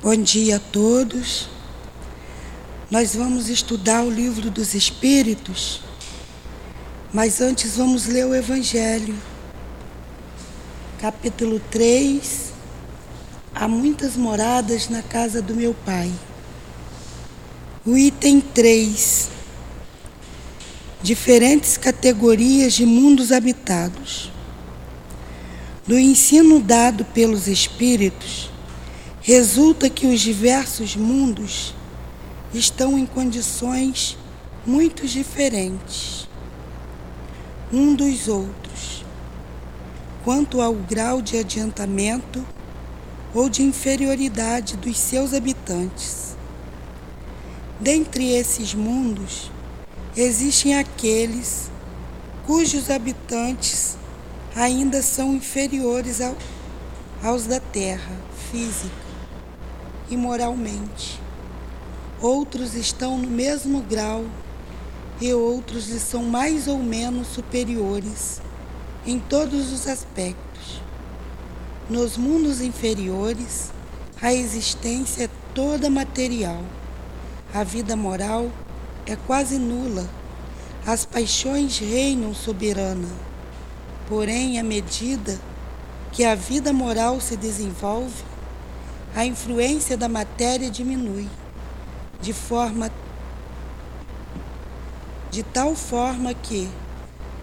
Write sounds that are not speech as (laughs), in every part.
Bom dia a todos. Nós vamos estudar o livro dos Espíritos, mas antes vamos ler o Evangelho. Capítulo 3. Há muitas moradas na casa do meu pai. O item 3. Diferentes categorias de mundos habitados. Do ensino dado pelos Espíritos, resulta que os diversos mundos estão em condições muito diferentes um dos outros, quanto ao grau de adiantamento ou de inferioridade dos seus habitantes. Dentre esses mundos, existem aqueles cujos habitantes ainda são inferiores ao, aos da Terra física e moralmente. Outros estão no mesmo grau e outros lhe são mais ou menos superiores em todos os aspectos. Nos mundos inferiores, a existência é toda material. A vida moral é quase nula. As paixões reinam soberana. Porém, à medida que a vida moral se desenvolve, a influência da matéria diminui, de forma de tal forma que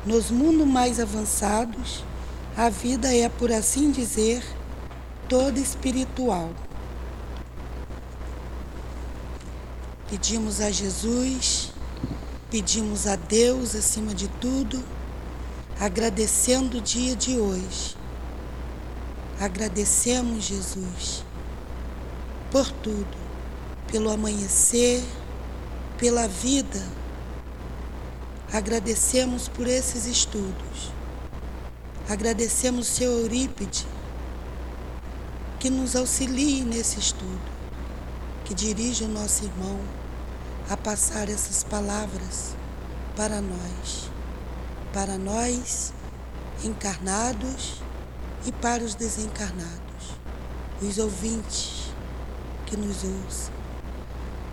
nos mundos mais avançados a vida é, por assim dizer, toda espiritual. Pedimos a Jesus, pedimos a Deus acima de tudo, agradecendo o dia de hoje. Agradecemos, Jesus, por tudo, pelo amanhecer, pela vida. Agradecemos por esses estudos. Agradecemos seu Eurípide que nos auxilie nesse estudo, que dirija o nosso irmão a passar essas palavras para nós, para nós encarnados e para os desencarnados, os ouvintes que nos ouça.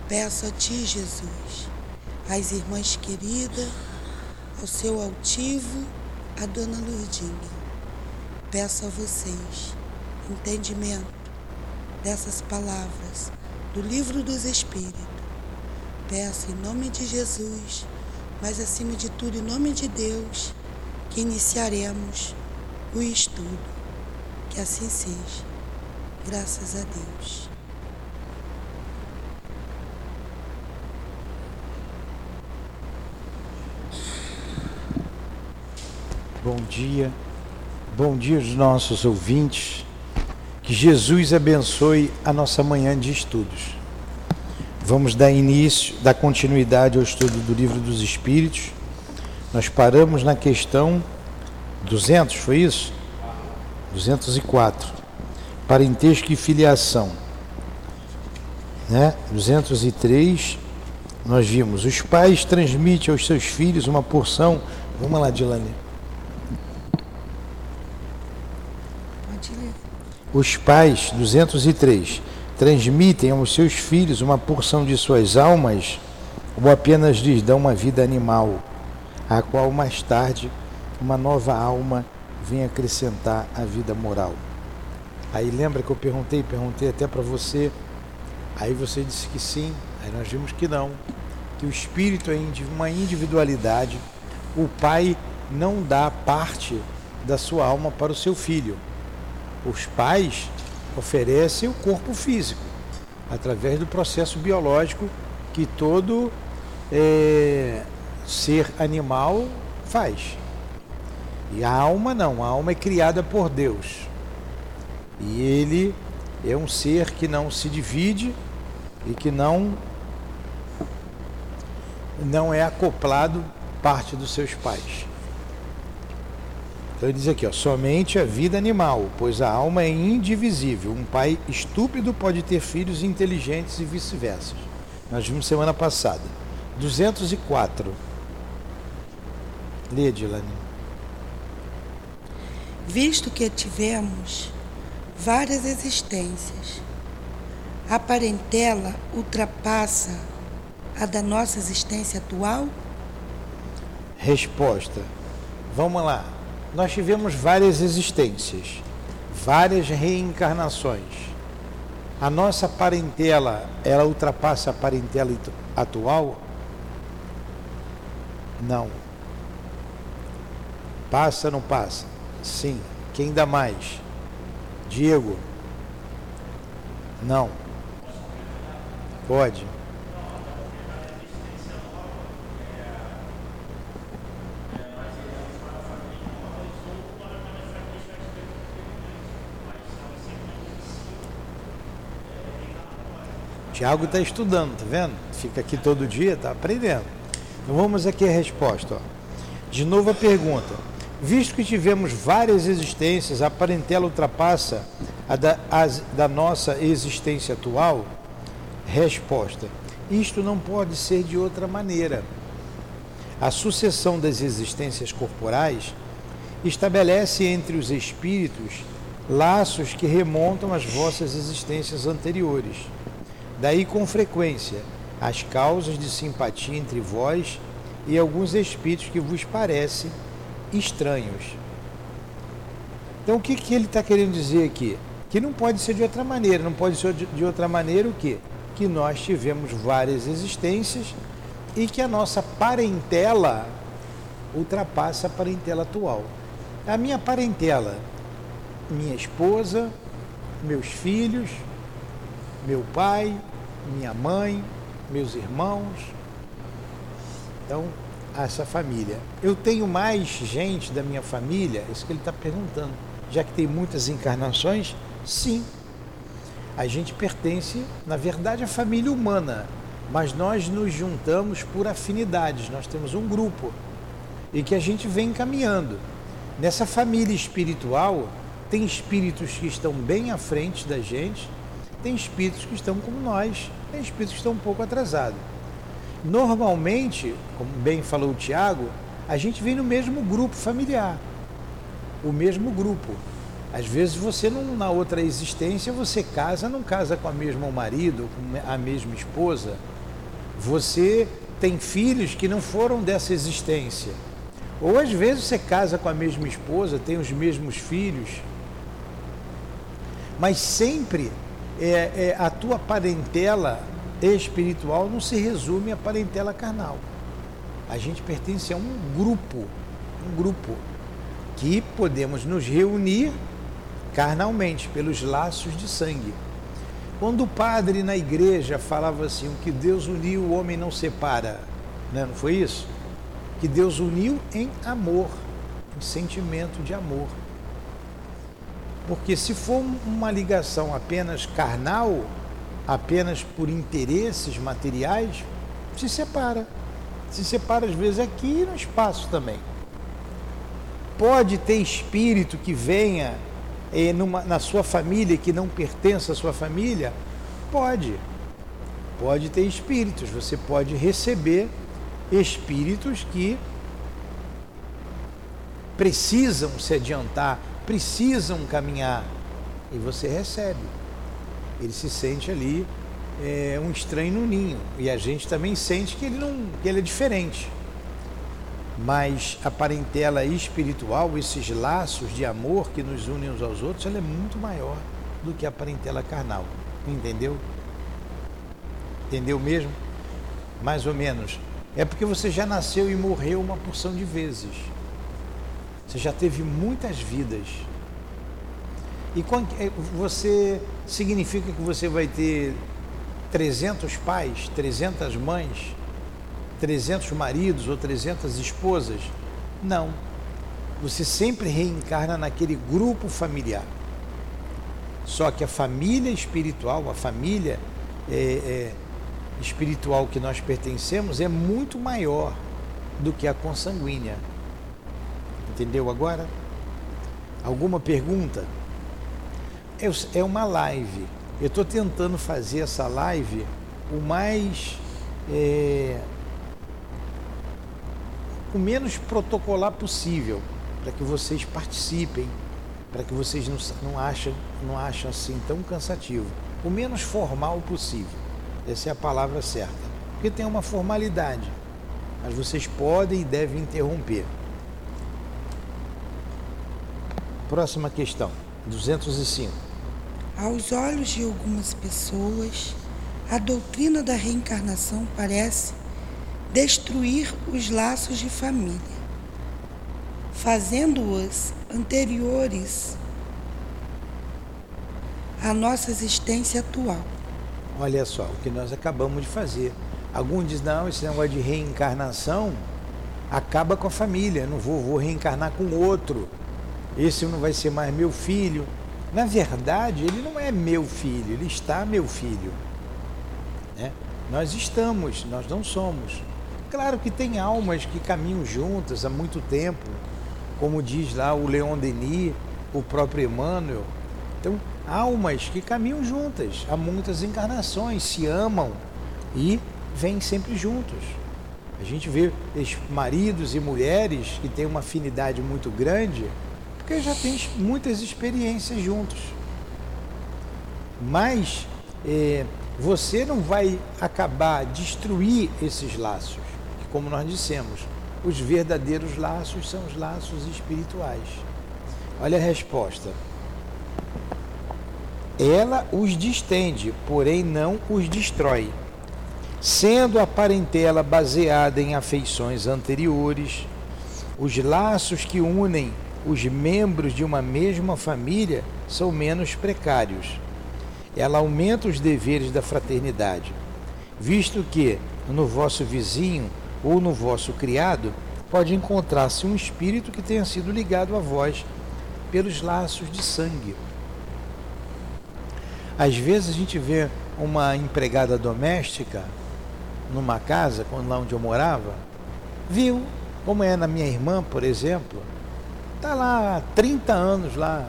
Peço a Ti, Jesus, às irmãs queridas, ao seu altivo, a Dona Lourdinha. Peço a vocês entendimento dessas palavras do Livro dos Espíritos. Peço em nome de Jesus, mas acima de tudo em nome de Deus, que iniciaremos o estudo. Que assim seja. Graças a Deus. Bom dia, bom dia aos nossos ouvintes. Que Jesus abençoe a nossa manhã de estudos. Vamos dar início, dar continuidade ao estudo do Livro dos Espíritos. Nós paramos na questão 200, foi isso? 204. Parentesco e filiação. Né? 203, nós vimos, os pais transmitem aos seus filhos uma porção. Vamos lá, Dilane Os pais, 203, transmitem aos seus filhos uma porção de suas almas ou apenas lhes dão uma vida animal, a qual mais tarde uma nova alma vem acrescentar à vida moral. Aí lembra que eu perguntei, perguntei até para você, aí você disse que sim, aí nós vimos que não, que o espírito é uma individualidade, o pai não dá parte da sua alma para o seu filho os pais oferecem o corpo físico, através do processo biológico que todo é, ser animal faz. E a alma não, a alma é criada por Deus. E ele é um ser que não se divide e que não não é acoplado parte dos seus pais. Então ele diz aqui, ó, somente a vida animal, pois a alma é indivisível. Um pai estúpido pode ter filhos inteligentes e vice-versa. Nós vimos semana passada. 204. Lê, Dilane. Visto que tivemos várias existências, A parentela ultrapassa a da nossa existência atual? Resposta. Vamos lá. Nós tivemos várias existências, várias reencarnações. A nossa parentela, ela ultrapassa a parentela atual? Não. Passa não passa? Sim. Quem dá mais? Diego? Não. Pode. Tiago está estudando, tá vendo? Fica aqui todo dia, está aprendendo. Então vamos aqui a resposta. Ó. De novo a pergunta. Visto que tivemos várias existências, a parentela ultrapassa a da, a, da nossa existência atual? Resposta. Isto não pode ser de outra maneira. A sucessão das existências corporais estabelece entre os espíritos laços que remontam às vossas existências anteriores. Daí, com frequência, as causas de simpatia entre vós e alguns espíritos que vos parecem estranhos. Então, o que, que ele está querendo dizer aqui? Que não pode ser de outra maneira. Não pode ser de outra maneira o quê? Que nós tivemos várias existências e que a nossa parentela ultrapassa a parentela atual. A minha parentela, minha esposa, meus filhos, meu pai, minha mãe, meus irmãos. Então, essa família. Eu tenho mais gente da minha família, isso que ele está perguntando. Já que tem muitas encarnações, sim. A gente pertence, na verdade, à família humana, mas nós nos juntamos por afinidades, nós temos um grupo e que a gente vem caminhando. Nessa família espiritual, tem espíritos que estão bem à frente da gente tem espíritos que estão como nós, tem espíritos que estão um pouco atrasados. Normalmente, como bem falou o Tiago, a gente vem no mesmo grupo familiar, o mesmo grupo. Às vezes você não, na outra existência você casa, não casa com a mesma marido, com a mesma esposa. Você tem filhos que não foram dessa existência. Ou às vezes você casa com a mesma esposa, tem os mesmos filhos. Mas sempre é, é, a tua parentela espiritual não se resume à parentela carnal. A gente pertence a um grupo, um grupo que podemos nos reunir carnalmente pelos laços de sangue. Quando o padre na igreja falava assim, o que Deus uniu, o homem não separa, né? não foi isso? Que Deus uniu em amor, em sentimento de amor. Porque se for uma ligação apenas carnal, apenas por interesses materiais, se separa. Se separa às vezes aqui e no espaço também. Pode ter espírito que venha eh, numa, na sua família que não pertence à sua família? Pode. Pode ter espíritos. Você pode receber espíritos que precisam se adiantar precisam caminhar e você recebe. Ele se sente ali é, um estranho no ninho e a gente também sente que ele não, que ele é diferente. Mas a parentela espiritual, esses laços de amor que nos unem uns aos outros, ela é muito maior do que a parentela carnal. Entendeu? Entendeu mesmo? Mais ou menos. É porque você já nasceu e morreu uma porção de vezes. Você já teve muitas vidas. E é, você significa que você vai ter 300 pais, 300 mães, 300 maridos ou 300 esposas? Não. Você sempre reencarna naquele grupo familiar. Só que a família espiritual, a família é, é, espiritual que nós pertencemos é muito maior do que a consanguínea. Entendeu agora? Alguma pergunta? É, uma live. Eu estou tentando fazer essa live o mais. É, o menos protocolar possível, para que vocês participem, para que vocês não, não, achem, não achem assim tão cansativo. o menos formal possível. Essa é a palavra certa. Porque tem uma formalidade, mas vocês podem e devem interromper. Próxima questão, 205. Aos olhos de algumas pessoas, a doutrina da reencarnação parece destruir os laços de família, fazendo-os anteriores à nossa existência atual. Olha só, o que nós acabamos de fazer. Alguns dizem, não, esse negócio de reencarnação acaba com a família, não vou, vou reencarnar com outro. Esse não vai ser mais meu filho. Na verdade, ele não é meu filho, ele está meu filho. Né? Nós estamos, nós não somos. Claro que tem almas que caminham juntas há muito tempo, como diz lá o Leon Denis, o próprio Emmanuel. Então, almas que caminham juntas há muitas encarnações, se amam e vêm sempre juntos. A gente vê maridos e mulheres que têm uma afinidade muito grande porque já tem muitas experiências juntos. Mas é, você não vai acabar destruir esses laços, como nós dissemos, os verdadeiros laços são os laços espirituais. Olha a resposta. Ela os distende, porém não os destrói. Sendo a parentela baseada em afeições anteriores, os laços que unem os membros de uma mesma família são menos precários. Ela aumenta os deveres da fraternidade, visto que no vosso vizinho ou no vosso criado pode encontrar-se um espírito que tenha sido ligado a vós pelos laços de sangue. Às vezes a gente vê uma empregada doméstica numa casa, lá onde eu morava, viu, como é na minha irmã, por exemplo, está lá há 30 anos lá,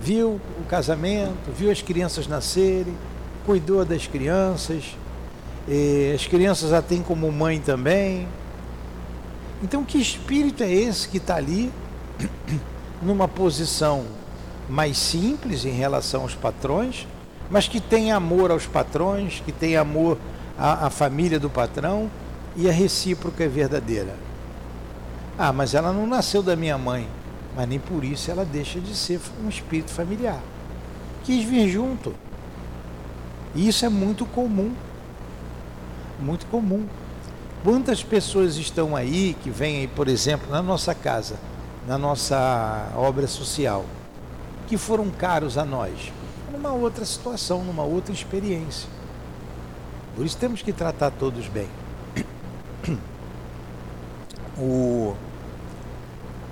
viu o casamento, viu as crianças nascerem, cuidou das crianças, as crianças a têm como mãe também. Então, que espírito é esse que está ali, (coughs) numa posição mais simples em relação aos patrões, mas que tem amor aos patrões, que tem amor à, à família do patrão e a recíproca é verdadeira. Ah, mas ela não nasceu da minha mãe, mas nem por isso ela deixa de ser um espírito familiar. Quis vir junto. E isso é muito comum. Muito comum. Quantas pessoas estão aí que vêm aí, por exemplo, na nossa casa, na nossa obra social, que foram caros a nós, numa outra situação, numa outra experiência. Por isso temos que tratar todos bem. (coughs) O,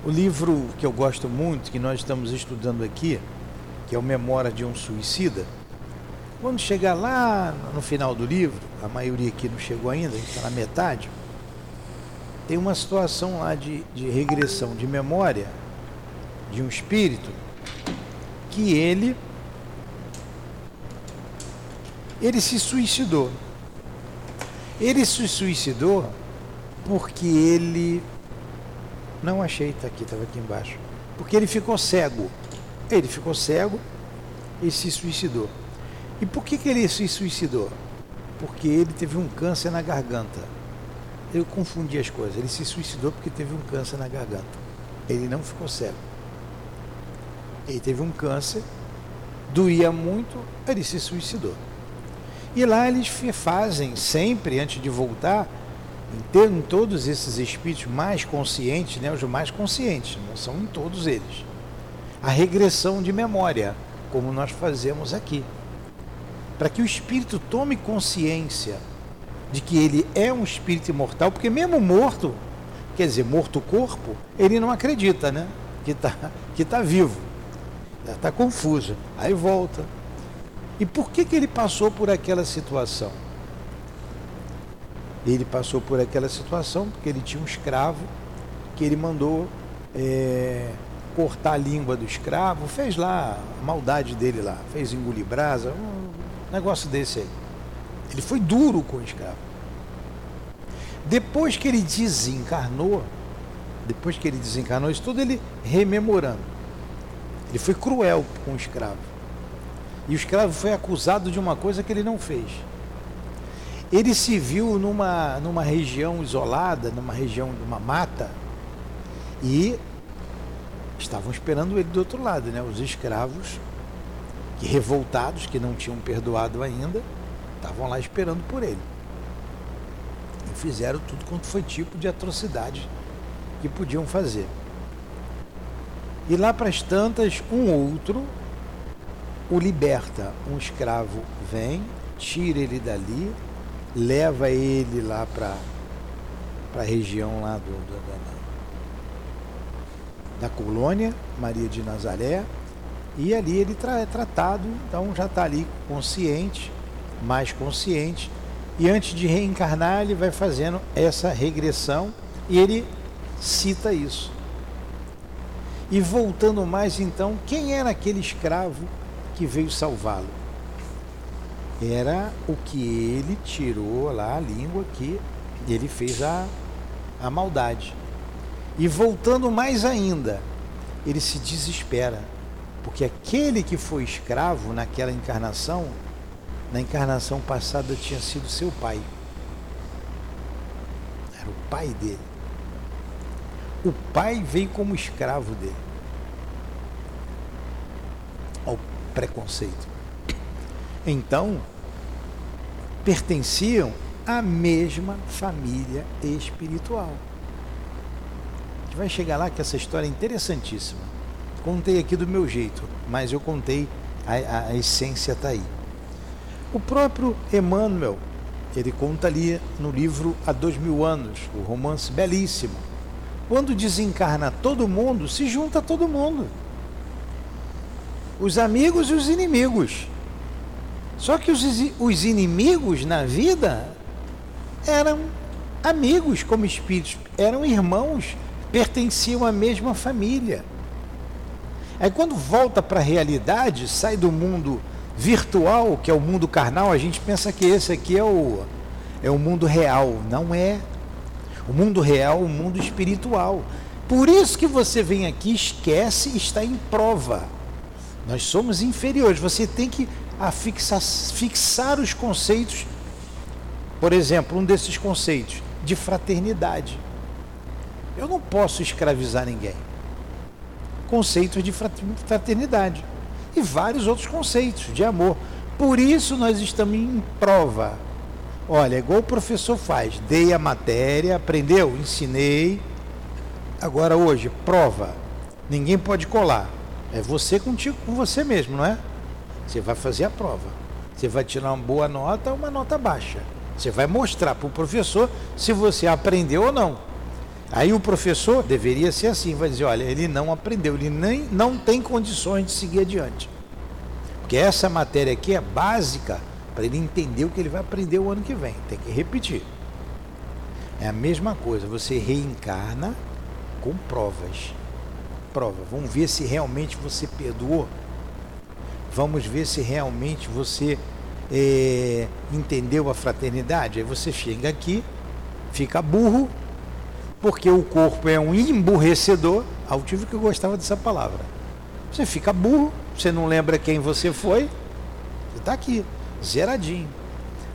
o livro que eu gosto muito, que nós estamos estudando aqui, que é o Memória de um Suicida, quando chegar lá no final do livro, a maioria aqui não chegou ainda, a gente está na metade, tem uma situação lá de, de regressão de memória de um espírito que ele ele se suicidou. Ele se suicidou porque ele não achei, está aqui, estava aqui embaixo. Porque ele ficou cego. Ele ficou cego e se suicidou. E por que, que ele se suicidou? Porque ele teve um câncer na garganta. Eu confundi as coisas. Ele se suicidou porque teve um câncer na garganta. Ele não ficou cego. Ele teve um câncer, doía muito, ele se suicidou. E lá eles fazem sempre, antes de voltar, em, todos esses espíritos mais conscientes, né, os mais conscientes, não são em todos eles, a regressão de memória, como nós fazemos aqui. Para que o espírito tome consciência de que ele é um espírito imortal, porque mesmo morto, quer dizer, morto o corpo, ele não acredita, né? Que está que tá vivo. Está confuso. Aí volta. E por que, que ele passou por aquela situação? Ele passou por aquela situação porque ele tinha um escravo que ele mandou é, cortar a língua do escravo, fez lá a maldade dele lá, fez engolir brasa, um negócio desse aí. Ele foi duro com o escravo. Depois que ele desencarnou, depois que ele desencarnou, isso tudo ele rememorando. Ele foi cruel com o escravo. E o escravo foi acusado de uma coisa que ele não fez. Ele se viu numa, numa região isolada, numa região de uma mata, e estavam esperando ele do outro lado, né? Os escravos, que revoltados, que não tinham perdoado ainda, estavam lá esperando por ele. E fizeram tudo quanto foi tipo de atrocidade que podiam fazer. E lá para as tantas, um outro o liberta. Um escravo vem, tira ele dali, leva ele lá para a região lá do, do, da, da colônia, Maria de Nazaré, e ali ele é tratado, então já está ali consciente, mais consciente, e antes de reencarnar ele vai fazendo essa regressão e ele cita isso. E voltando mais então, quem era aquele escravo que veio salvá-lo? Era o que ele tirou lá, a língua que ele fez a, a maldade. E voltando mais ainda, ele se desespera, porque aquele que foi escravo naquela encarnação, na encarnação passada tinha sido seu pai. Era o pai dele. O pai veio como escravo dele. Ao preconceito. Então, pertenciam à mesma família espiritual. A gente vai chegar lá que essa história é interessantíssima. Contei aqui do meu jeito, mas eu contei, a, a essência está aí. O próprio Emmanuel, ele conta ali no livro Há Dois Mil Anos, o romance belíssimo. Quando desencarna todo mundo, se junta todo mundo. Os amigos e os inimigos. Só que os, os inimigos na vida eram amigos como espíritos, eram irmãos, pertenciam à mesma família. Aí quando volta para a realidade, sai do mundo virtual, que é o mundo carnal, a gente pensa que esse aqui é o, é o mundo real. Não é. O mundo real, o mundo espiritual. Por isso que você vem aqui, esquece está em prova. Nós somos inferiores. Você tem que afixar, fixar os conceitos. Por exemplo, um desses conceitos de fraternidade. Eu não posso escravizar ninguém. Conceitos de fraternidade e vários outros conceitos de amor. Por isso nós estamos em prova. Olha, igual o professor faz, dei a matéria, aprendeu, ensinei. Agora hoje, prova. Ninguém pode colar. É você contigo com você mesmo, não é? Você vai fazer a prova. Você vai tirar uma boa nota ou uma nota baixa. Você vai mostrar para o professor se você aprendeu ou não. Aí o professor deveria ser assim, vai dizer, olha, ele não aprendeu, ele nem não tem condições de seguir adiante. Porque essa matéria aqui é básica para ele entender o que ele vai aprender o ano que vem. Tem que repetir. É a mesma coisa, você reencarna com provas. Prova. Vamos ver se realmente você perdoou. Vamos ver se realmente você é, entendeu a fraternidade. Aí você chega aqui, fica burro, porque o corpo é um emburrecedor. Altivo que eu gostava dessa palavra. Você fica burro, você não lembra quem você foi, você está aqui, zeradinho.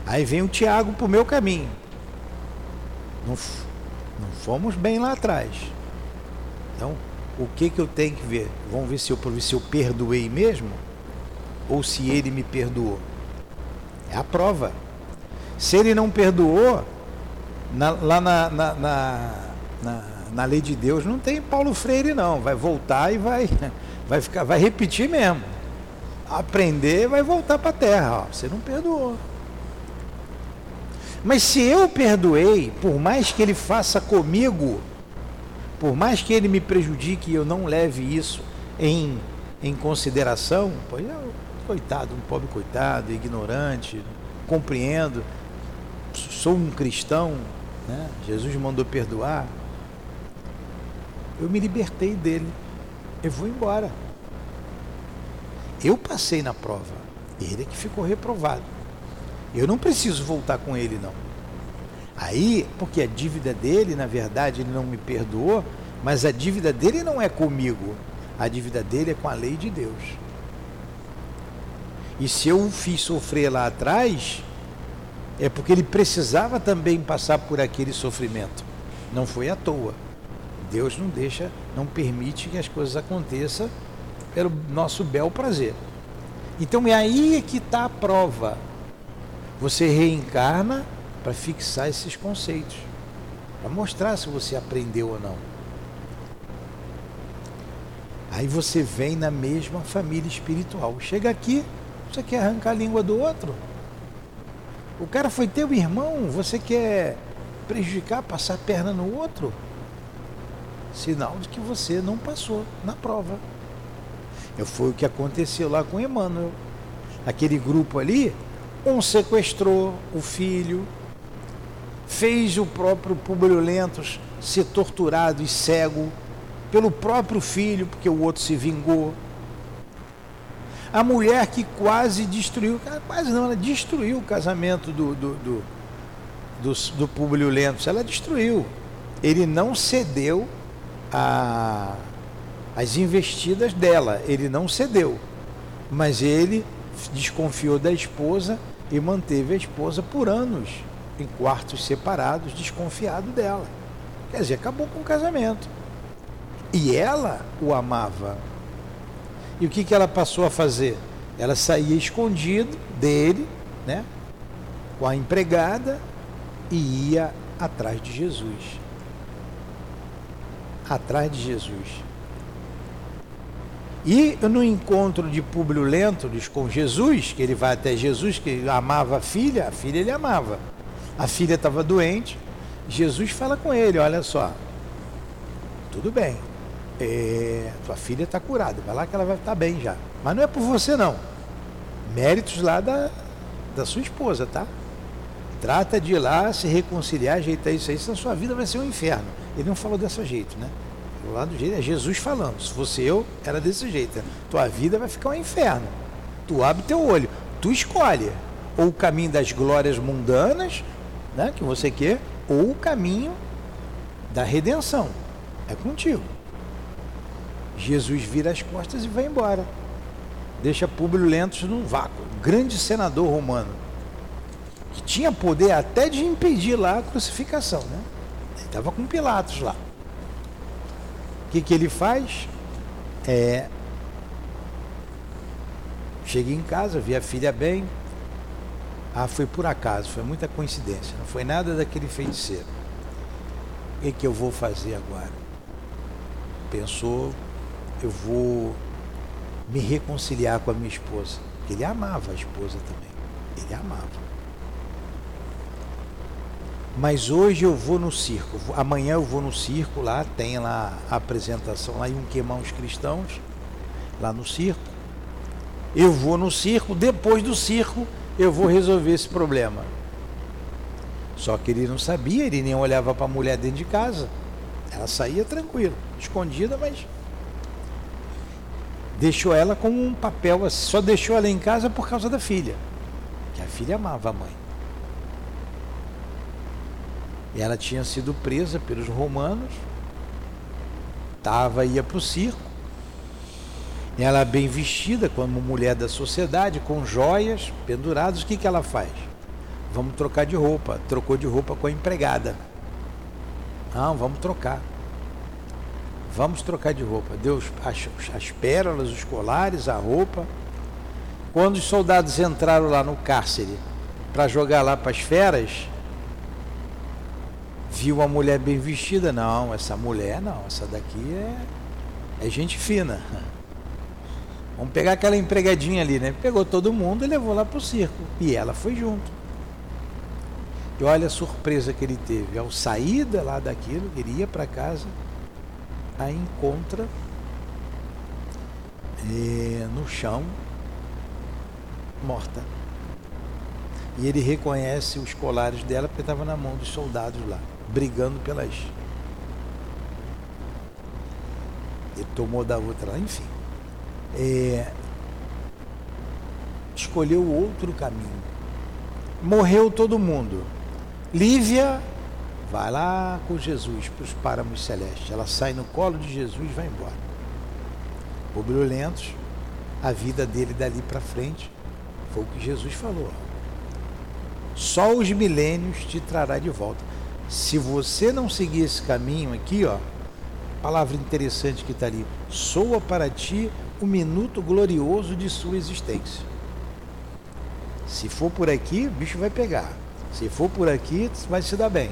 Aí vem o Tiago para o meu caminho. Não, não fomos bem lá atrás. Então, o que, que eu tenho que ver? Vamos ver se eu, se eu perdoei mesmo ou se ele me perdoou. É a prova. Se ele não perdoou, na, lá na, na, na na, lei de Deus não tem Paulo Freire não, vai voltar e vai (laughs) vai ficar vai repetir mesmo. Aprender vai voltar para a terra, ó. você não perdoou. Mas se eu perdoei, por mais que ele faça comigo, por mais que ele me prejudique e eu não leve isso em, em consideração, pois eu, coitado, um pobre coitado, ignorante, compreendo, sou um cristão, né? Jesus mandou perdoar, eu me libertei dele. Eu vou embora. Eu passei na prova. Ele é que ficou reprovado. Eu não preciso voltar com ele, não. Aí, porque a dívida dele, na verdade, ele não me perdoou, mas a dívida dele não é comigo. A dívida dele é com a lei de Deus. E se eu o fiz sofrer lá atrás, é porque ele precisava também passar por aquele sofrimento. Não foi à toa. Deus não deixa, não permite que as coisas aconteçam pelo nosso bel prazer. Então é aí que está a prova. Você reencarna para fixar esses conceitos, para mostrar se você aprendeu ou não. Aí você vem na mesma família espiritual. Chega aqui, você quer arrancar a língua do outro. O cara foi teu irmão, você quer prejudicar, passar a perna no outro? Sinal de que você não passou na prova. Foi o que aconteceu lá com Emmanuel. Aquele grupo ali, um sequestrou o filho, fez o próprio Publio Lentos ser torturado e cego pelo próprio filho, porque o outro se vingou. A mulher que quase destruiu, quase não, ela destruiu o casamento do, do, do, do, do Publio Lentos, ela destruiu. Ele não cedeu a as investidas dela. Ele não cedeu, mas ele desconfiou da esposa e manteve a esposa por anos em quartos separados, desconfiado dela. Quer dizer, acabou com o casamento. E ela o amava. E o que, que ela passou a fazer? Ela saía escondido dele, né? Com a empregada e ia atrás de Jesus. Atrás de Jesus. E no encontro de Públio Lentulus com Jesus, que ele vai até Jesus, que amava a filha, a filha ele amava. A filha estava doente, Jesus fala com ele, olha só, tudo bem, é, tua filha está curada, vai lá que ela vai estar tá bem já. Mas não é por você não. Méritos lá da, da sua esposa, tá? Trata de ir lá, se reconciliar, ajeitar isso aí, senão sua vida vai ser um inferno. Ele não falou desse jeito, né? Lado do jeito é Jesus falando. Se fosse eu, era desse jeito. Tua vida vai ficar um inferno. Tu abre teu olho, tu escolhe ou o caminho das glórias mundanas, né, que você quer, ou o caminho da redenção. É contigo. Jesus vira as costas e vai embora. Deixa Públio Lentos num vácuo. Grande senador romano. Que tinha poder até de impedir lá a crucificação. Né? Ele estava com Pilatos lá que, que ele faz? É, chega em casa, vê a filha bem. Ah, foi por acaso, foi muita coincidência, não foi nada daquele feiticeiro. O que, que eu vou fazer agora? Pensou, eu vou me reconciliar com a minha esposa. Ele amava a esposa também. Ele amava. Mas hoje eu vou no circo, amanhã eu vou no circo lá, tem lá a apresentação lá em um queimar os cristãos, lá no circo. Eu vou no circo, depois do circo eu vou resolver esse problema. Só que ele não sabia, ele nem olhava para a mulher dentro de casa. Ela saía tranquila, escondida, mas deixou ela com um papel, só deixou ela em casa por causa da filha. Que a filha amava a mãe. E ela tinha sido presa pelos romanos, tava, ia para o circo. Ela bem vestida, como mulher da sociedade, com joias penduradas, o que, que ela faz? Vamos trocar de roupa. Trocou de roupa com a empregada. Não, vamos trocar. Vamos trocar de roupa. Deus as, as pérolas, os colares, a roupa. Quando os soldados entraram lá no cárcere para jogar lá para as feras, viu uma mulher bem vestida, não, essa mulher não, essa daqui é, é gente fina. (laughs) Vamos pegar aquela empregadinha ali, né? Pegou todo mundo e levou lá para o circo. E ela foi junto. E olha a surpresa que ele teve. Ao sair lá daquilo, ele ia para casa, a encontra é, no chão, morta. E ele reconhece os colares dela porque estava na mão dos soldados lá brigando pelas. Ele tomou da outra lá, enfim. É... Escolheu outro caminho. Morreu todo mundo. Lívia vai lá com Jesus para os páramos celestes. Ela sai no colo de Jesus e vai embora. Publio Lentos, a vida dele dali para frente Foi o que Jesus falou. Só os milênios te trará de volta. Se você não seguir esse caminho aqui, ó, palavra interessante que está ali, soa para ti o minuto glorioso de sua existência. Se for por aqui, o bicho vai pegar. Se for por aqui, vai se dar bem.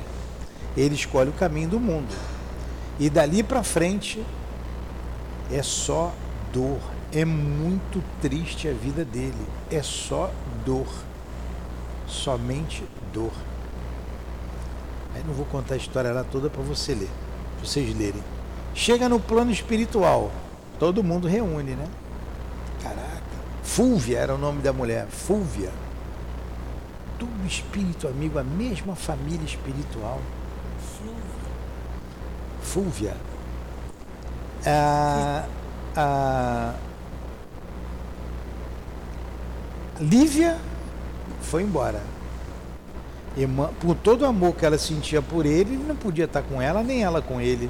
Ele escolhe o caminho do mundo. E dali para frente é só dor. É muito triste a vida dele. É só dor. Somente dor. Aí não vou contar a história lá toda para você ler, pra vocês lerem. Chega no plano espiritual, todo mundo reúne, né? Caraca. Fúvia era o nome da mulher, Fúvia. Tudo espírito amigo, a mesma família espiritual. Fúvia. A, a Lívia foi embora. E por todo o amor que ela sentia por ele, ele não podia estar com ela, nem ela com ele.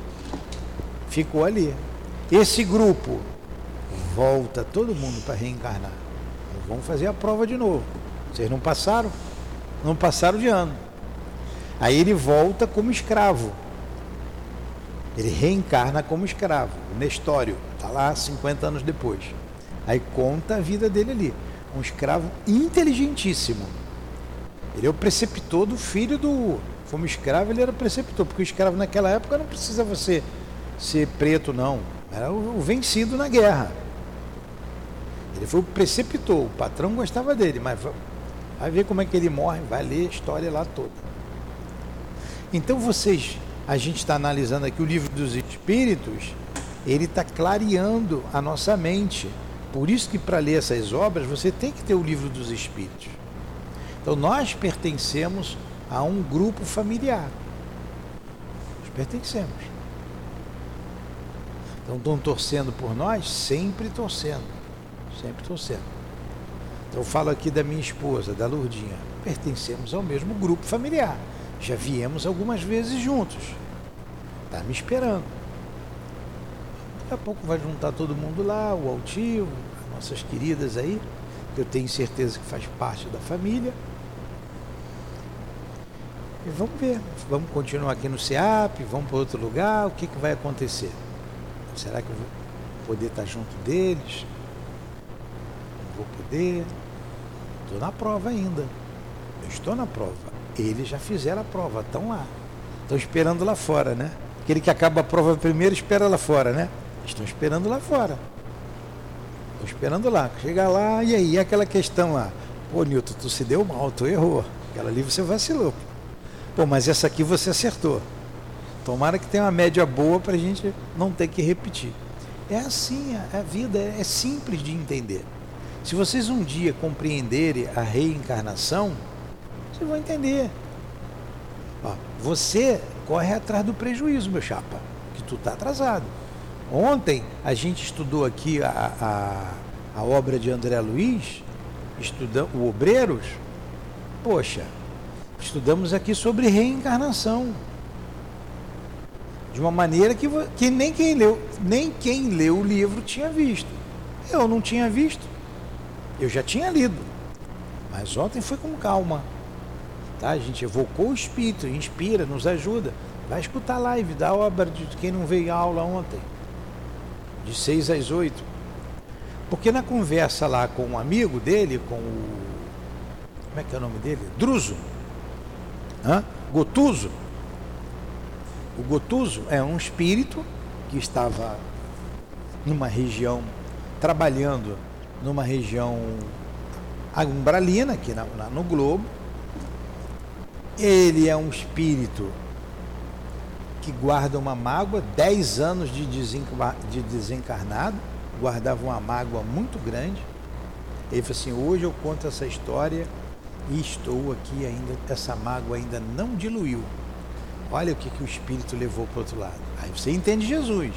Ficou ali. Esse grupo volta todo mundo para reencarnar. Vamos fazer a prova de novo. Vocês não passaram? Não passaram de ano. Aí ele volta como escravo. Ele reencarna como escravo. O Nestório, está lá 50 anos depois. Aí conta a vida dele ali. Um escravo inteligentíssimo ele é o preceptor do filho do. Como escravo, ele era preceptor, porque o escravo naquela época não precisava ser, ser preto, não. Era o vencido na guerra. Ele foi o preceptor, o patrão gostava dele, mas vai ver como é que ele morre, vai ler a história lá toda. Então vocês, a gente está analisando aqui o livro dos Espíritos, ele está clareando a nossa mente. Por isso que para ler essas obras você tem que ter o livro dos Espíritos. Então nós pertencemos a um grupo familiar. Nós pertencemos. Então estão torcendo por nós? Sempre torcendo. Sempre torcendo. Então eu falo aqui da minha esposa, da Lourdinha. Pertencemos ao mesmo grupo familiar. Já viemos algumas vezes juntos. Está me esperando. Daqui a pouco vai juntar todo mundo lá, o Altivo, nossas queridas aí, que eu tenho certeza que faz parte da família. E vamos ver, vamos continuar aqui no SEAP, vamos para outro lugar, o que, que vai acontecer? Será que eu vou poder estar junto deles? Não vou poder? Estou na prova ainda. Eu estou na prova. Eles já fizeram a prova, estão lá. Estão esperando lá fora, né? Aquele que acaba a prova primeiro espera lá fora, né? Estão esperando lá fora. Estão esperando lá. Chegar lá, e aí, e aquela questão lá? Pô, Nilton, tu se deu mal, tu errou. Aquela ali você vacilou. Pô, mas essa aqui você acertou. Tomara que tenha uma média boa para a gente não ter que repetir. É assim, a vida é simples de entender. Se vocês um dia compreenderem a reencarnação, vocês vão entender. Ó, você corre atrás do prejuízo, meu chapa, que tu está atrasado. Ontem a gente estudou aqui a, a, a obra de André Luiz, estudando o Obreiros. Poxa, Estudamos aqui sobre reencarnação. De uma maneira que, que nem, quem leu, nem quem leu o livro tinha visto. Eu não tinha visto. Eu já tinha lido. Mas ontem foi com calma. Tá? A gente evocou o Espírito, inspira, nos ajuda. Vai escutar a live da obra de quem não veio à aula ontem. De 6 às 8. Porque na conversa lá com um amigo dele, com o. Como é que é o nome dele? Druso. Hã? Gotuso. O Gotuso é um espírito que estava numa região, trabalhando numa região umbralina, aqui na, na, no globo. Ele é um espírito que guarda uma mágoa, 10 anos de, de desencarnado, guardava uma mágoa muito grande. Ele falou assim: hoje eu conto essa história e estou aqui ainda, essa mágoa ainda não diluiu. Olha o que, que o Espírito levou para o outro lado. Aí você entende Jesus.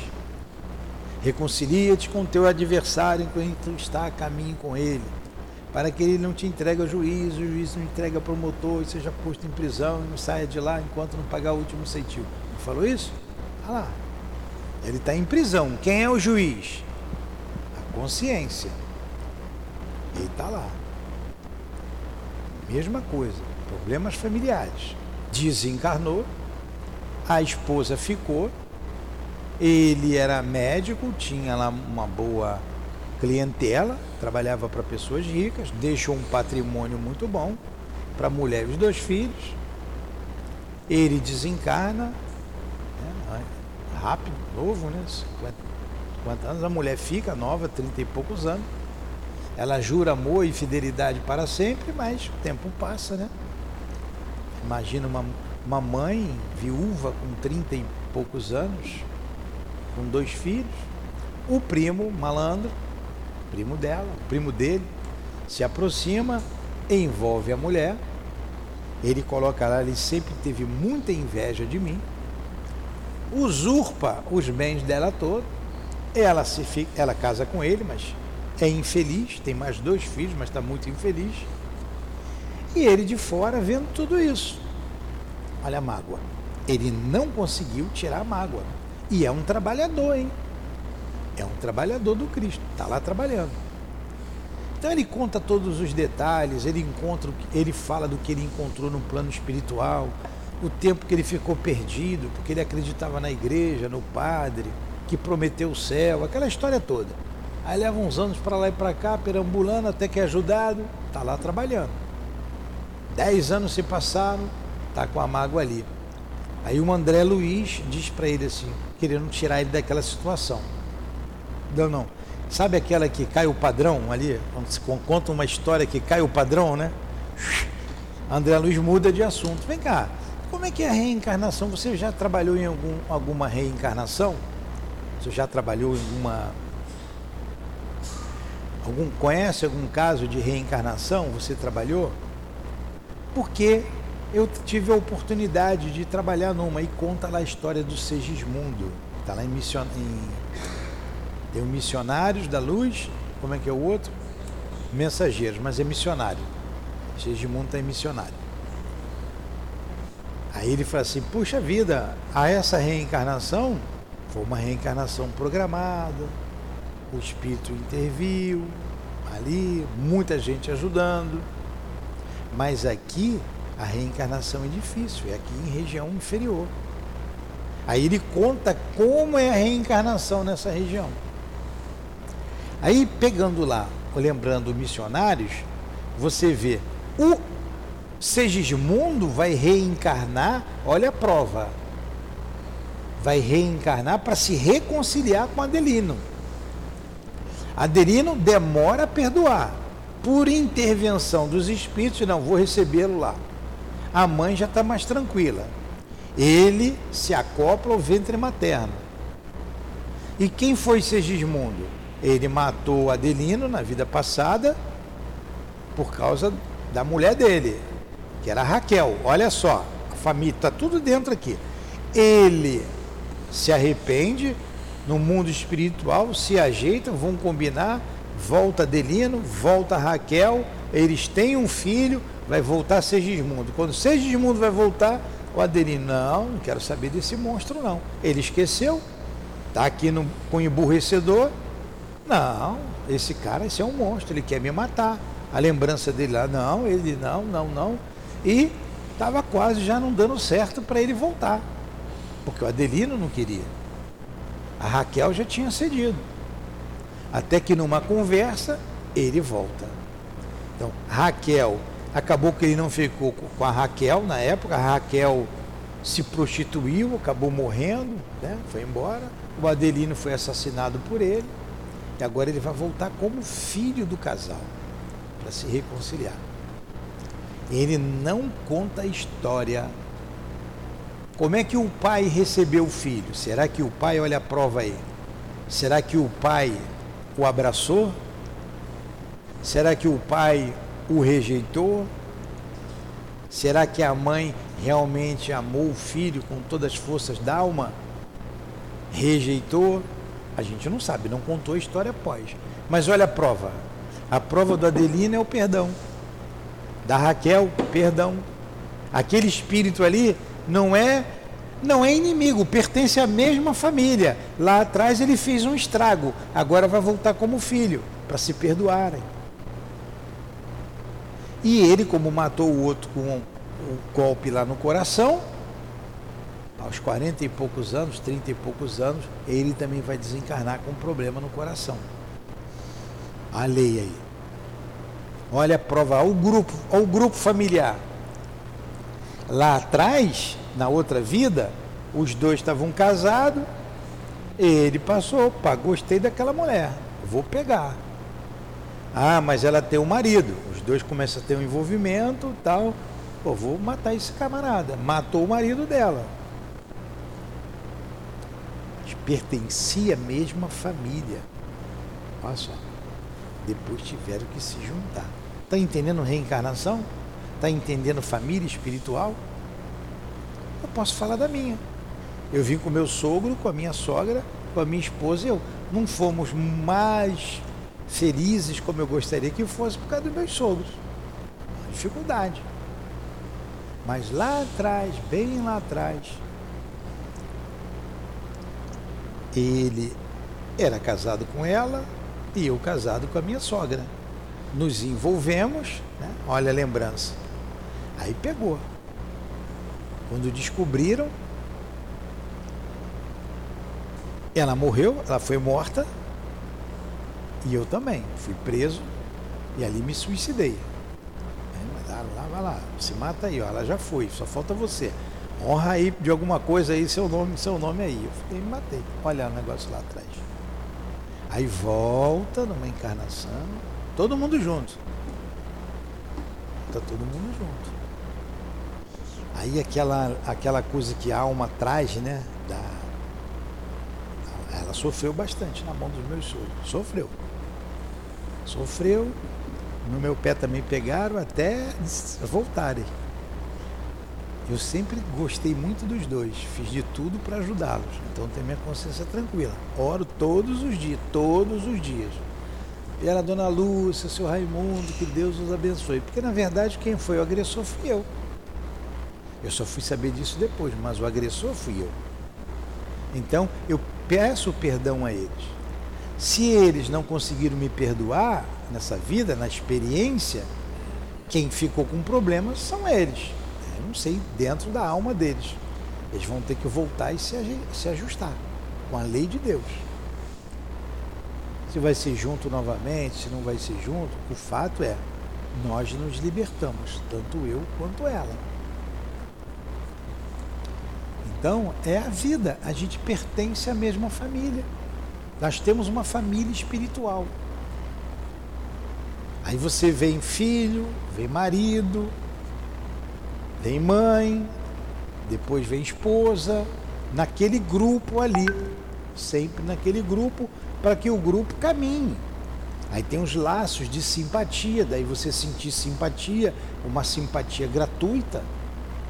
Reconcilia-te com teu adversário enquanto está a caminho com ele, para que ele não te entregue ao juízo, o juiz não entregue ao promotor e seja posto em prisão e não saia de lá enquanto não pagar o último centil. Não falou isso? Olha lá. Ele está em prisão. Quem é o juiz? A consciência. Ele está lá. Mesma coisa, problemas familiares. Desencarnou, a esposa ficou, ele era médico, tinha lá uma boa clientela, trabalhava para pessoas ricas, deixou um patrimônio muito bom para a mulher e os dois filhos. Ele desencarna, né, rápido, novo, né? 50, 50 anos, a mulher fica nova, 30 e poucos anos. Ela jura amor e fidelidade para sempre, mas o tempo passa, né? Imagina uma, uma mãe viúva com 30 e poucos anos, com dois filhos, o primo malandro, primo dela, primo dele, se aproxima, envolve a mulher. Ele coloca lá, ele sempre teve muita inveja de mim, usurpa os bens dela todos. Ela se fica, ela casa com ele, mas é infeliz, tem mais dois filhos, mas está muito infeliz. E ele de fora vendo tudo isso. Olha a mágoa. Ele não conseguiu tirar a mágoa. E é um trabalhador, hein? É um trabalhador do Cristo, está lá trabalhando. Então ele conta todos os detalhes, ele encontra, ele fala do que ele encontrou no plano espiritual, o tempo que ele ficou perdido, porque ele acreditava na igreja, no padre, que prometeu o céu, aquela história toda. Aí leva uns anos para lá e para cá, perambulando, até que é ajudado, está lá trabalhando. Dez anos se passaram, está com a mágoa ali. Aí o André Luiz diz para ele assim, querendo tirar ele daquela situação. Não, não. Sabe aquela que cai o padrão ali? Quando se conta uma história que cai o padrão, né? André Luiz muda de assunto. Vem cá, como é que é a reencarnação? Você já trabalhou em algum, alguma reencarnação? Você já trabalhou em alguma. Algum, conhece algum caso de reencarnação? Você trabalhou? Porque eu tive a oportunidade de trabalhar numa e conta lá a história do Segismundo. Está lá em, mission, em tem o Missionários da Luz, como é que é o outro? Mensageiros, mas é missionário. Segismundo está em missionário. Aí ele fala assim: puxa vida, a essa reencarnação foi uma reencarnação programada, o espírito interviu ali, muita gente ajudando, mas aqui a reencarnação é difícil, é aqui em região inferior. Aí ele conta como é a reencarnação nessa região. Aí pegando lá, lembrando missionários, você vê o Segismundo vai reencarnar, olha a prova, vai reencarnar para se reconciliar com Adelino. Adelino demora a perdoar, por intervenção dos espíritos, não vou recebê-lo lá. A mãe já está mais tranquila. Ele se acopla ao ventre materno. E quem foi Segismundo? Ele matou Adelino na vida passada por causa da mulher dele, que era Raquel. Olha só, a família está tudo dentro aqui. Ele se arrepende no mundo espiritual, se ajeitam, vão combinar, volta Adelino, volta Raquel, eles têm um filho, vai voltar Segismundo. Quando Segismundo vai voltar, o Adelino, não, não quero saber desse monstro não. Ele esqueceu, está aqui no, com emburrecedor, não, esse cara, esse é um monstro, ele quer me matar. A lembrança dele lá, não, ele não, não, não. E estava quase já não dando certo para ele voltar. Porque o Adelino não queria. A Raquel já tinha cedido. Até que numa conversa, ele volta. Então, Raquel, acabou que ele não ficou com a Raquel na época, a Raquel se prostituiu, acabou morrendo, né? foi embora. O Adelino foi assassinado por ele. E agora ele vai voltar como filho do casal para se reconciliar. Ele não conta a história. Como é que o pai recebeu o filho? Será que o pai, olha a prova aí, será que o pai o abraçou? Será que o pai o rejeitou? Será que a mãe realmente amou o filho com todas as forças da alma? Rejeitou? A gente não sabe, não contou a história após. Mas olha a prova. A prova do Adelino é o perdão. Da Raquel, perdão. Aquele espírito ali não é não é inimigo, pertence à mesma família. Lá atrás ele fez um estrago, agora vai voltar como filho, para se perdoarem. E ele, como matou o outro com o golpe lá no coração, aos 40 e poucos anos, 30 e poucos anos, ele também vai desencarnar com um problema no coração. A lei aí. Olha a prova, o grupo, o grupo familiar. Lá atrás, na outra vida, os dois estavam casados, ele passou, pá, gostei daquela mulher, vou pegar. Ah, mas ela tem um marido. Os dois começam a ter um envolvimento tal. Pô, vou matar esse camarada. Matou o marido dela. Pertencia à mesma família. Olha só. Depois tiveram que se juntar. Está entendendo reencarnação? Está entendendo família espiritual? Eu posso falar da minha. Eu vim com meu sogro, com a minha sogra, com a minha esposa. Eu não fomos mais felizes como eu gostaria que fosse por causa dos meus sogros. Dificuldade. Mas lá atrás, bem lá atrás, ele era casado com ela e eu casado com a minha sogra. Nos envolvemos, né? olha a lembrança. Aí pegou. Quando descobriram, ela morreu, ela foi morta, e eu também. Fui preso e ali me suicidei. É, lá, lá, vai lá, se mata aí, ó, ela já foi, só falta você. Honra aí de alguma coisa aí, seu nome, seu nome aí. Eu fiquei me matei. Olha o negócio lá atrás. Aí volta numa encarnação, todo mundo junto. Tá todo mundo junto. Aí aquela, aquela coisa que a alma traz, né? Da, ela sofreu bastante na mão dos meus sogros. Sofreu. Sofreu, no meu pé também pegaram até voltarem. Eu sempre gostei muito dos dois, fiz de tudo para ajudá-los. Então tenho minha consciência tranquila. Oro todos os dias, todos os dias. Era a dona Lúcia, seu Raimundo, que Deus os abençoe. Porque na verdade quem foi o agressor fui eu. Eu só fui saber disso depois, mas o agressor fui eu. Então eu peço perdão a eles. Se eles não conseguiram me perdoar nessa vida, na experiência, quem ficou com problemas são eles. Eu não sei, dentro da alma deles. Eles vão ter que voltar e se ajustar com a lei de Deus. Se vai ser junto novamente, se não vai ser junto, o fato é, nós nos libertamos, tanto eu quanto ela. Então, é a vida, a gente pertence à mesma família. Nós temos uma família espiritual. Aí você vem filho, vem marido, vem mãe, depois vem esposa, naquele grupo ali, sempre naquele grupo, para que o grupo caminhe. Aí tem os laços de simpatia, daí você sentir simpatia, uma simpatia gratuita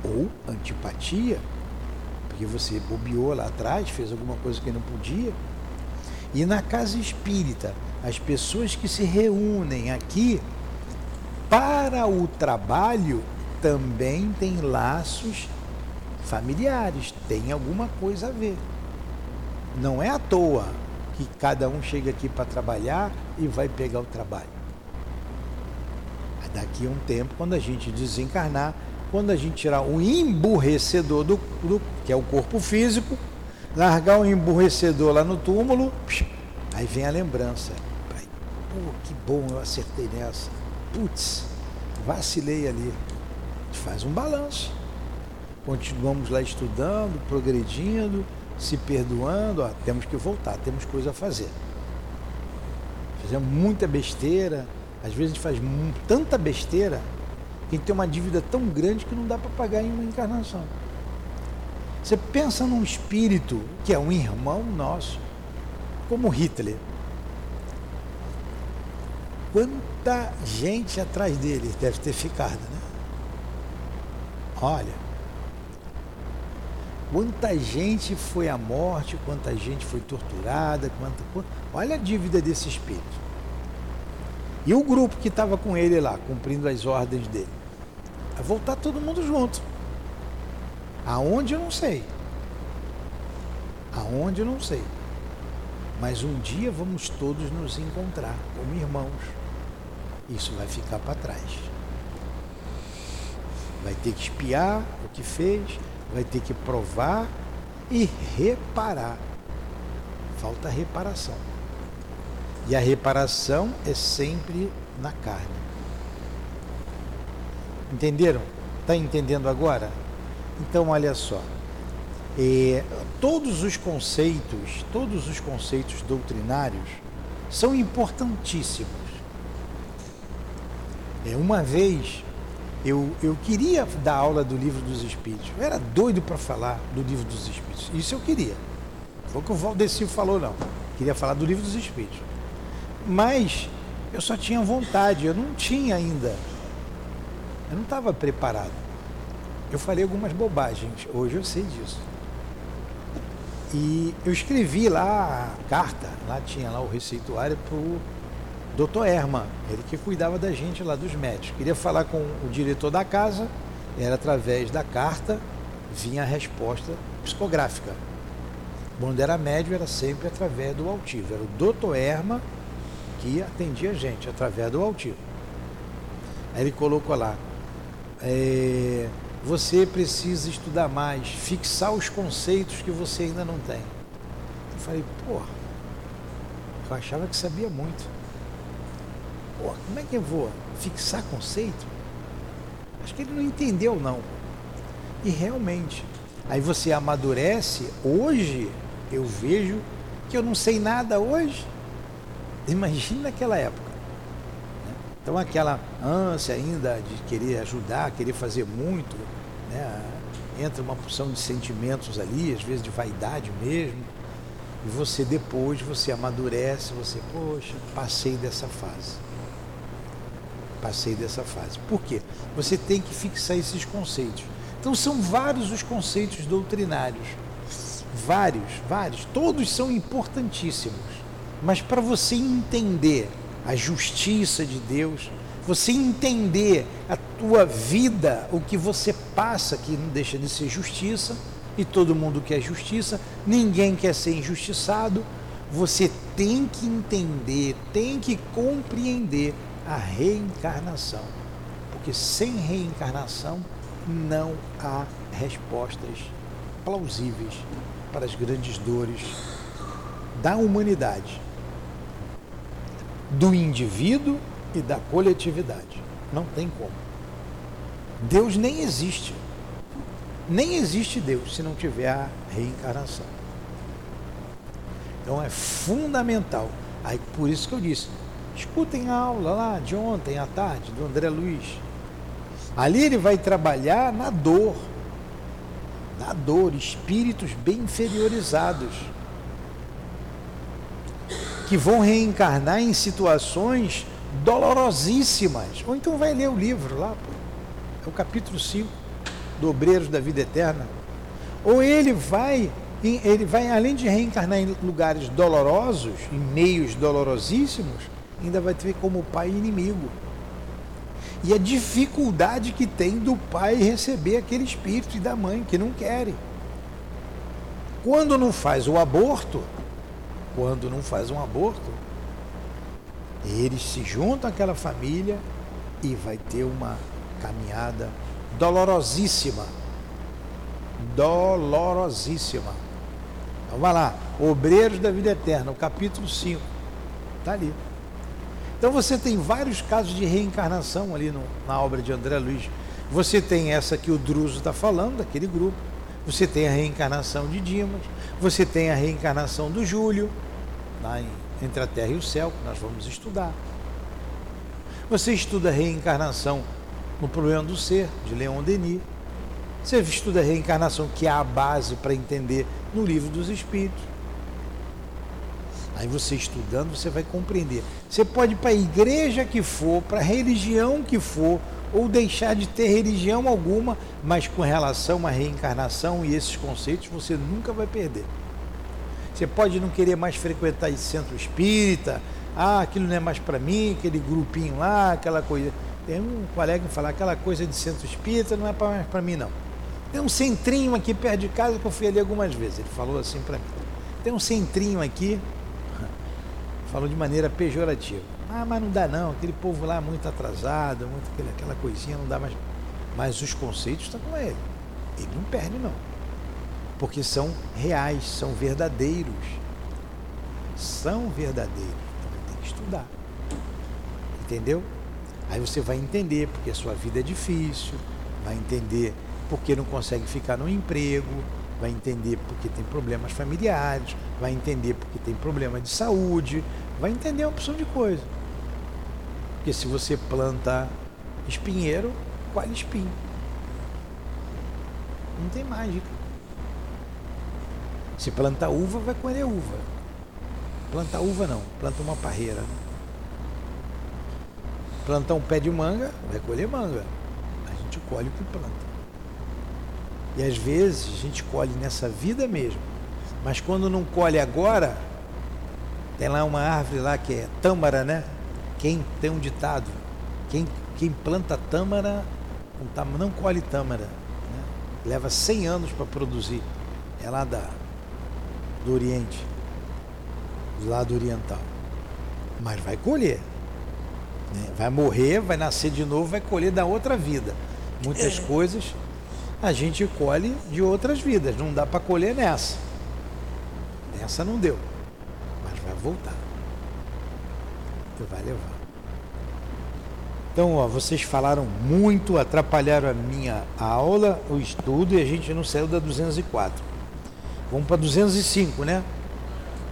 ou antipatia, porque você bobeou lá atrás, fez alguma coisa que não podia. E na casa espírita, as pessoas que se reúnem aqui para o trabalho também têm laços familiares, tem alguma coisa a ver. Não é à toa que cada um chega aqui para trabalhar e vai pegar o trabalho. Daqui a um tempo, quando a gente desencarnar, quando a gente tirar o emburrecedor do, do que é o corpo físico, largar o emburrecedor lá no túmulo, aí vem a lembrança. Pô, que bom, eu acertei nessa. Putz, vacilei ali. Faz um balanço. Continuamos lá estudando, progredindo, se perdoando. Ó, temos que voltar, temos coisa a fazer. Fizemos muita besteira. Às vezes a gente faz tanta besteira que tem uma dívida tão grande que não dá para pagar em uma encarnação. Você pensa num espírito que é um irmão nosso, como Hitler. Quanta gente atrás dele deve ter ficado, né? Olha, quanta gente foi à morte, quanta gente foi torturada, quanta, olha a dívida desse espírito. E o grupo que estava com ele lá, cumprindo as ordens dele. Vai voltar todo mundo junto. Aonde eu não sei. Aonde eu não sei. Mas um dia vamos todos nos encontrar como irmãos. Isso vai ficar para trás. Vai ter que espiar o que fez, vai ter que provar e reparar. Falta reparação. E a reparação é sempre na carne. Entenderam? Está entendendo agora? Então, olha só. É, todos os conceitos, todos os conceitos doutrinários são importantíssimos. É, uma vez eu, eu queria dar aula do livro dos Espíritos. Eu era doido para falar do livro dos Espíritos. Isso eu queria. Foi o que o Valdecil falou, não. Queria falar do livro dos Espíritos. Mas eu só tinha vontade, eu não tinha ainda. Eu não estava preparado. Eu falei algumas bobagens, hoje eu sei disso. E eu escrevi lá a carta, lá tinha lá o receituário para doutor Erma, ele que cuidava da gente lá dos médicos. Queria falar com o diretor da casa, era através da carta, vinha a resposta psicográfica. Quando era médio, era sempre através do altivo. Era o doutor Erma que atendia a gente, através do altivo. Aí ele colocou lá, é, você precisa estudar mais, fixar os conceitos que você ainda não tem. Eu falei, porra, eu achava que sabia muito. Porra, como é que eu vou fixar conceito? Acho que ele não entendeu, não. E realmente, aí você amadurece. Hoje, eu vejo que eu não sei nada hoje. Imagina naquela época. Então aquela ânsia ainda de querer ajudar, querer fazer muito, né? entra uma porção de sentimentos ali, às vezes de vaidade mesmo, e você depois, você amadurece, você, poxa, passei dessa fase. Passei dessa fase. Por quê? Você tem que fixar esses conceitos. Então são vários os conceitos doutrinários. Vários, vários. Todos são importantíssimos. Mas para você entender a justiça de Deus, você entender a tua vida, o que você passa, que não deixa de ser justiça, e todo mundo quer justiça, ninguém quer ser injustiçado. Você tem que entender, tem que compreender a reencarnação, porque sem reencarnação não há respostas plausíveis para as grandes dores da humanidade do indivíduo e da coletividade. Não tem como. Deus nem existe. Nem existe Deus se não tiver a reencarnação. Então é fundamental. Aí por isso que eu disse, escutem a aula lá de ontem à tarde do André Luiz. Ali ele vai trabalhar na dor. Na dor, espíritos bem inferiorizados que vão reencarnar em situações dolorosíssimas. Ou então vai ler o livro lá, é o capítulo 5 do Obreiros da Vida Eterna. Ou ele vai, ele vai, além de reencarnar em lugares dolorosos, em meios dolorosíssimos, ainda vai ter como pai inimigo. E a dificuldade que tem do pai receber aquele espírito e da mãe que não querem. Quando não faz o aborto, quando não faz um aborto, eles se juntam àquela família e vai ter uma caminhada dolorosíssima. Dolorosíssima. Então vai lá, Obreiros da Vida Eterna, o capítulo 5. Está ali. Então você tem vários casos de reencarnação ali no, na obra de André Luiz. Você tem essa que o Druso está falando, daquele grupo. Você tem a reencarnação de Dimas. Você tem a reencarnação do Júlio, lá em, entre a terra e o céu, que nós vamos estudar. Você estuda a reencarnação no Problema do Ser, de Leon Denis. Você estuda a reencarnação, que é a base para entender no Livro dos Espíritos. Aí você estudando, você vai compreender. Você pode ir para a igreja que for, para a religião que for, ou deixar de ter religião alguma, mas com relação à reencarnação e esses conceitos você nunca vai perder. Você pode não querer mais frequentar esse centro espírita, ah, aquilo não é mais para mim, aquele grupinho lá, aquela coisa. Tem um colega que fala, aquela coisa de centro espírita não é mais para mim não. Tem um centrinho aqui perto de casa que eu fui ali algumas vezes. Ele falou assim para mim. Tem um centrinho aqui, falou de maneira pejorativa. Ah, mas não dá não, aquele povo lá muito atrasado, muito aquela coisinha, não dá mais. mas os conceitos estão com ele. Ele não perde, não. Porque são reais, são verdadeiros. São verdadeiros. Então tem que estudar. Entendeu? Aí você vai entender porque a sua vida é difícil, vai entender porque não consegue ficar no emprego, vai entender porque tem problemas familiares, vai entender porque tem problema de saúde, vai entender uma opção de coisa. Porque se você planta espinheiro, colhe espinho. Não tem mágica. Se planta uva, vai colher uva. Planta uva não, planta uma parreira. Plantar um pé de manga, vai colher manga. A gente colhe o que planta. E às vezes a gente colhe nessa vida mesmo. Mas quando não colhe agora, tem lá uma árvore lá que é tâmara, né? Quem tem um ditado, quem, quem planta tâmara não colhe tâmara. Né? Leva 100 anos para produzir. É lá da, do Oriente, do lado oriental. Mas vai colher. Né? Vai morrer, vai nascer de novo, vai colher da outra vida. Muitas é. coisas a gente colhe de outras vidas. Não dá para colher nessa. Nessa não deu. Voltar. E vai levar. Então, ó, vocês falaram muito, atrapalharam a minha aula, o estudo, e a gente não saiu da 204. Vamos para 205, né?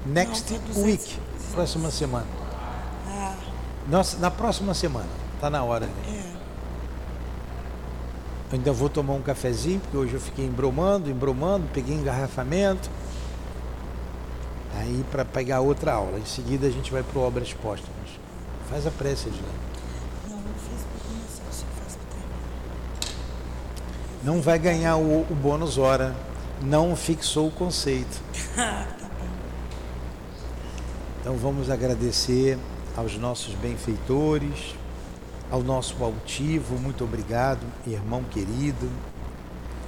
Next não, week, próxima semana. Ah. Nossa, na próxima semana. Tá na hora. Né? É. Eu ainda vou tomar um cafezinho, porque hoje eu fiquei embromando, embromando, peguei engarrafamento. Aí para pegar outra aula. Em seguida a gente vai para Obras Póstumas. Faz a prece, Edilene. Não, não fiz para faz. Não vai ganhar o, o bônus hora. Não fixou o conceito. (laughs) tá bom. Então vamos agradecer aos nossos benfeitores ao nosso altivo, muito obrigado, irmão querido.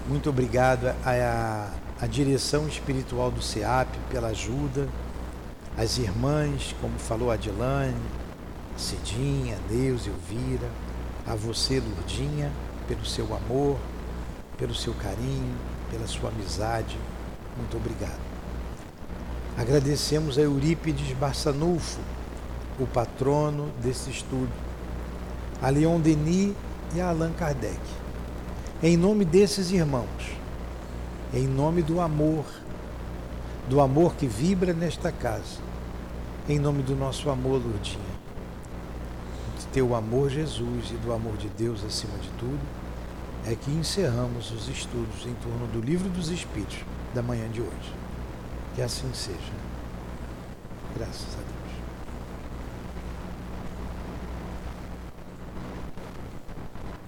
Muito obrigado à, à direção espiritual do SEAP pela ajuda, às irmãs, como falou a Adilane, a Cidinha, a Deus, Elvira, a você, Lurdinha, pelo seu amor, pelo seu carinho, pela sua amizade. Muito obrigado. Agradecemos a Eurípides Barçanufo, o patrono desse estudo a Leon Denis e a Allan Kardec. Em nome desses irmãos, em nome do amor, do amor que vibra nesta casa, em nome do nosso amor, Lourdinha, do teu amor, Jesus, e do amor de Deus acima de tudo, é que encerramos os estudos em torno do Livro dos Espíritos da manhã de hoje. Que assim seja. Graças a Deus.